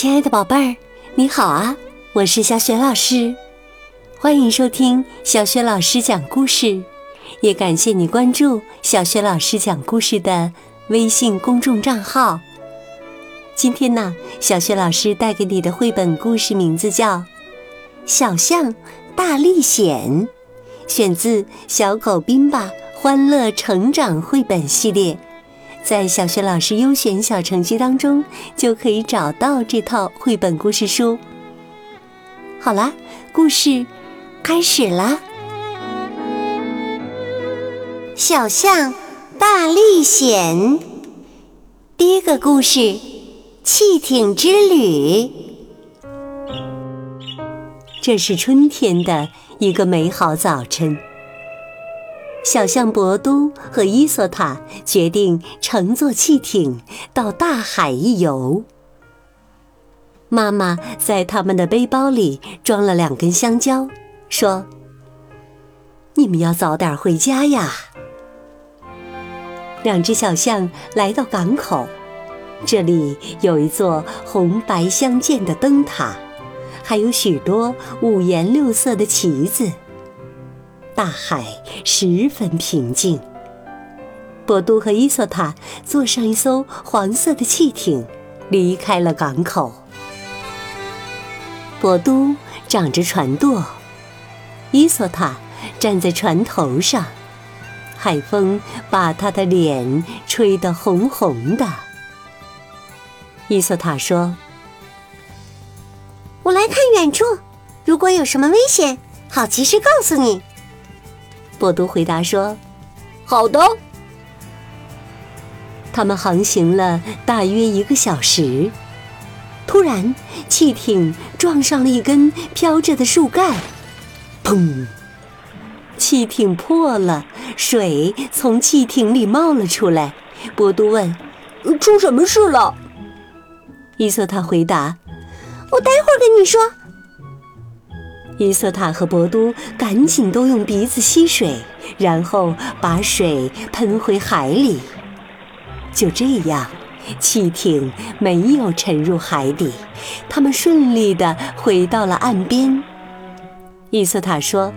亲爱的宝贝儿，你好啊！我是小雪老师，欢迎收听小雪老师讲故事，也感谢你关注小雪老师讲故事的微信公众账号。今天呢，小雪老师带给你的绘本故事名字叫《小象大历险》，选自《小狗冰吧欢乐成长绘本系列》。在小学老师优选小程序当中，就可以找到这套绘本故事书。好啦，故事开始啦！小象大历险，第一个故事：汽艇之旅。这是春天的一个美好早晨。小象博都和伊索塔决定乘坐汽艇到大海一游。妈妈在他们的背包里装了两根香蕉，说：“你们要早点回家呀。”两只小象来到港口，这里有一座红白相间的灯塔，还有许多五颜六色的旗子。大海十分平静。博都和伊索塔坐上一艘黄色的汽艇，离开了港口。博都掌着船舵，伊索塔站在船头上，海风把他的脸吹得红红的。伊索塔说：“我来看远处，如果有什么危险，好及时告诉你。”波多回答说：“好的。”他们航行了大约一个小时，突然，汽艇撞上了一根飘着的树干，砰！汽艇破了，水从汽艇里冒了出来。波多问：“出什么事了？”伊索塔回答：“我待会儿跟你说。”伊瑟塔和博都赶紧都用鼻子吸水，然后把水喷回海里。就这样，汽艇没有沉入海底，他们顺利的回到了岸边。伊瑟塔说：“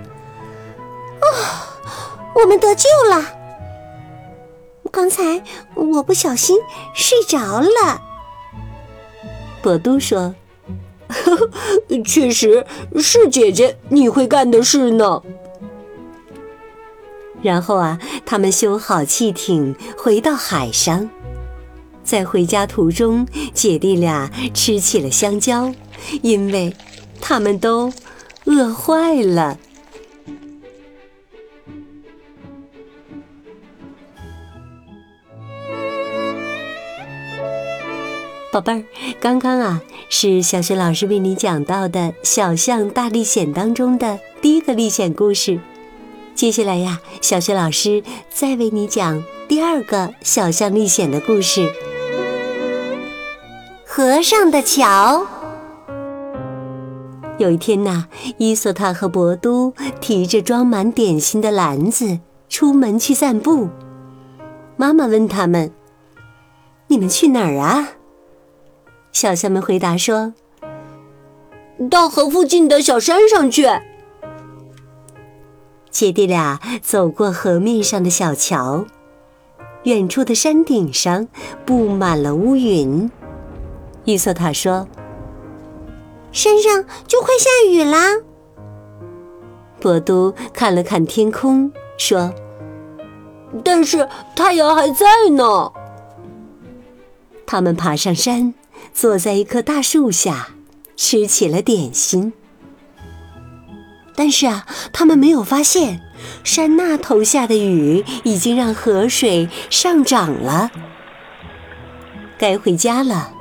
啊，我们得救了！刚才我不小心睡着了。”博都说。确实是姐姐你会干的事呢。然后啊，他们修好汽艇，回到海上。在回家途中，姐弟俩吃起了香蕉，因为他们都饿坏了。宝贝儿，刚刚啊是小雪老师为你讲到的《小象大历险》当中的第一个历险故事。接下来呀，小雪老师再为你讲第二个小象历险的故事。河上的桥。有一天呐，伊索塔和博都提着装满点心的篮子出门去散步。妈妈问他们：“你们去哪儿啊？”小象们回答说：“到河附近的小山上去。”姐弟俩走过河面上的小桥，远处的山顶上布满了乌云。伊索塔说：“山上就快下雨啦。”博都看了看天空，说：“但是太阳还在呢。”他们爬上山。坐在一棵大树下，吃起了点心。但是啊，他们没有发现，山那头下的雨已经让河水上涨了。该回家了。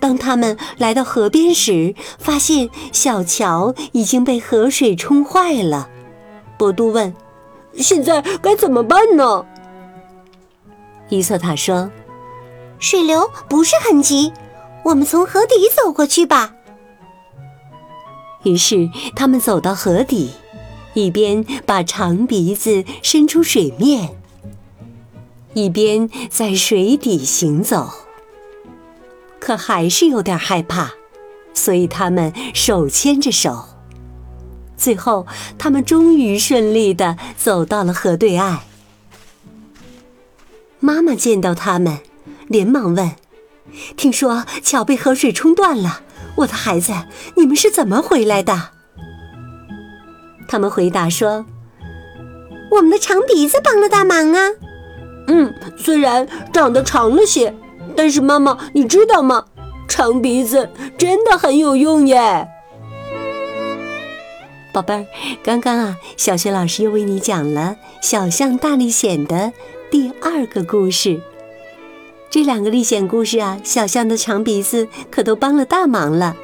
当他们来到河边时，发现小桥已经被河水冲坏了。博都问：“现在该怎么办呢？”伊索塔说：“水流不是很急。”我们从河底走过去吧。于是他们走到河底，一边把长鼻子伸出水面，一边在水底行走。可还是有点害怕，所以他们手牵着手。最后，他们终于顺利的走到了河对岸。妈妈见到他们，连忙问：“听说桥被河水冲断了，我的孩子，你们是怎么回来的？”他们回答说：“我们的长鼻子帮了大忙啊。”嗯，虽然长得长了些，但是妈妈，你知道吗？长鼻子真的很有用耶。宝贝儿，刚刚啊，小学老师又为你讲了《小象大历险》的第二个故事。这两个历险故事啊，小象的长鼻子可都帮了大忙了。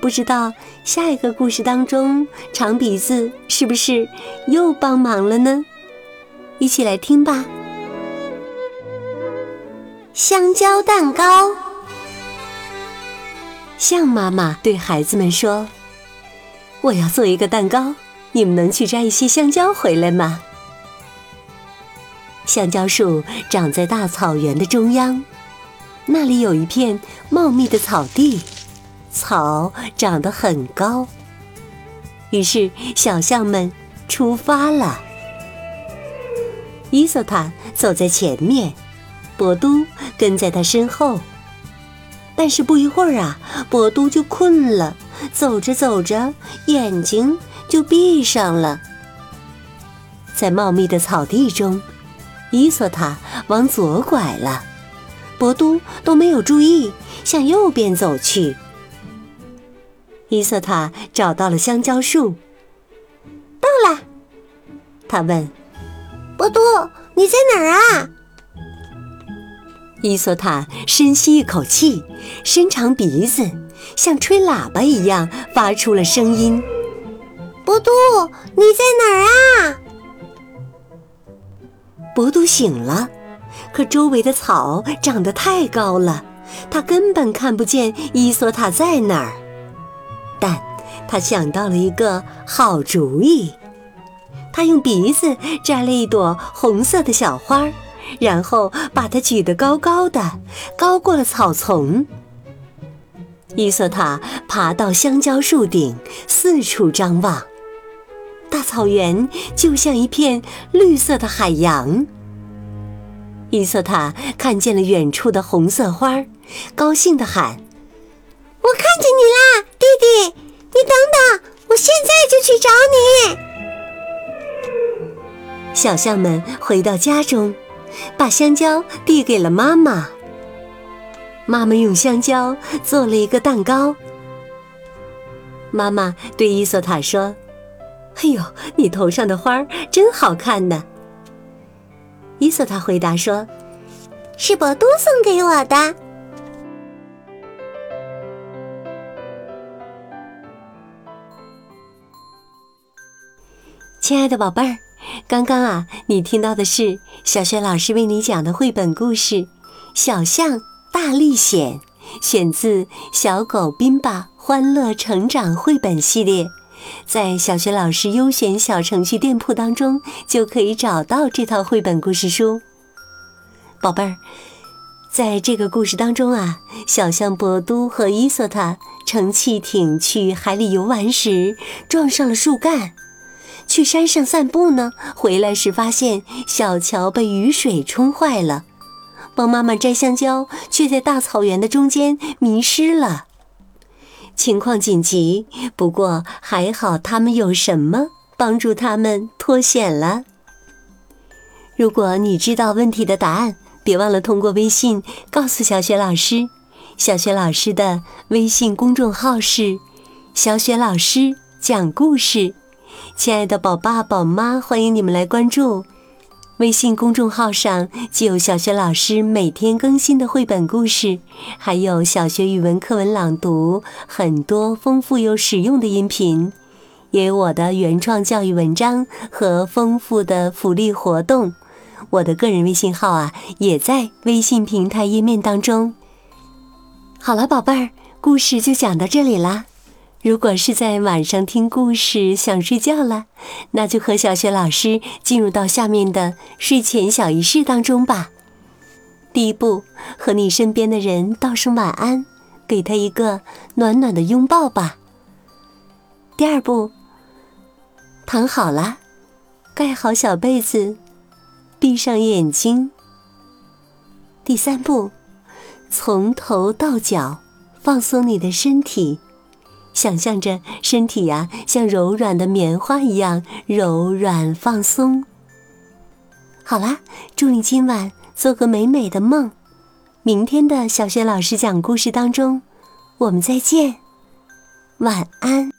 不知道下一个故事当中，长鼻子是不是又帮忙了呢？一起来听吧。香蕉蛋糕。象妈妈对孩子们说。我要做一个蛋糕，你们能去摘一些香蕉回来吗？香蕉树长在大草原的中央，那里有一片茂密的草地，草长得很高。于是小象们出发了。伊索塔走在前面，博都跟在他身后。但是不一会儿啊，博都就困了。走着走着，眼睛就闭上了。在茂密的草地中，伊索塔往左拐了，博都都没有注意，向右边走去。伊索塔找到了香蕉树，到了。他问：“博都，你在哪儿啊？”伊索塔深吸一口气，伸长鼻子。像吹喇叭一样发出了声音。博都，你在哪儿啊？博杜醒了，可周围的草长得太高了，他根本看不见伊索塔在哪儿。但他想到了一个好主意，他用鼻子摘了一朵红色的小花，然后把它举得高高的，高过了草丛。伊索塔爬到香蕉树顶，四处张望。大草原就像一片绿色的海洋。伊索塔看见了远处的红色花，高兴地喊：“我看见你啦，弟弟！你等等，我现在就去找你。”小象们回到家中，把香蕉递给了妈妈。妈妈用香蕉做了一个蛋糕。妈妈对伊索塔说：“哎呦，你头上的花儿真好看呢。”伊索塔回答说：“是博都送给我的。”亲爱的宝贝儿，刚刚啊，你听到的是小雪老师为你讲的绘本故事《小象》。大历险选自《小狗宾巴欢乐成长绘本系列》，在小学老师优选小程序店铺当中就可以找到这套绘本故事书。宝贝儿，在这个故事当中啊，小象博都和伊索塔乘汽艇去海里游玩时撞上了树干，去山上散步呢，回来时发现小桥被雨水冲坏了。帮妈妈摘香蕉，却在大草原的中间迷失了。情况紧急，不过还好他们有什么帮助他们脱险了。如果你知道问题的答案，别忘了通过微信告诉小雪老师。小雪老师的微信公众号是“小雪老师讲故事”。亲爱的宝爸宝妈，欢迎你们来关注。微信公众号上既有小学老师每天更新的绘本故事，还有小学语文课文朗读，很多丰富又实用的音频，也有我的原创教育文章和丰富的福利活动。我的个人微信号啊，也在微信平台页面当中。好了，宝贝儿，故事就讲到这里啦。如果是在晚上听故事想睡觉了，那就和小雪老师进入到下面的睡前小仪式当中吧。第一步，和你身边的人道声晚安，给他一个暖暖的拥抱吧。第二步，躺好了，盖好小被子，闭上眼睛。第三步，从头到脚放松你的身体，想象着身体呀像柔软的棉花一样柔软放松。好啦，祝你今晚做个美美的梦。明天的小学老师讲故事当中，我们再见，晚安。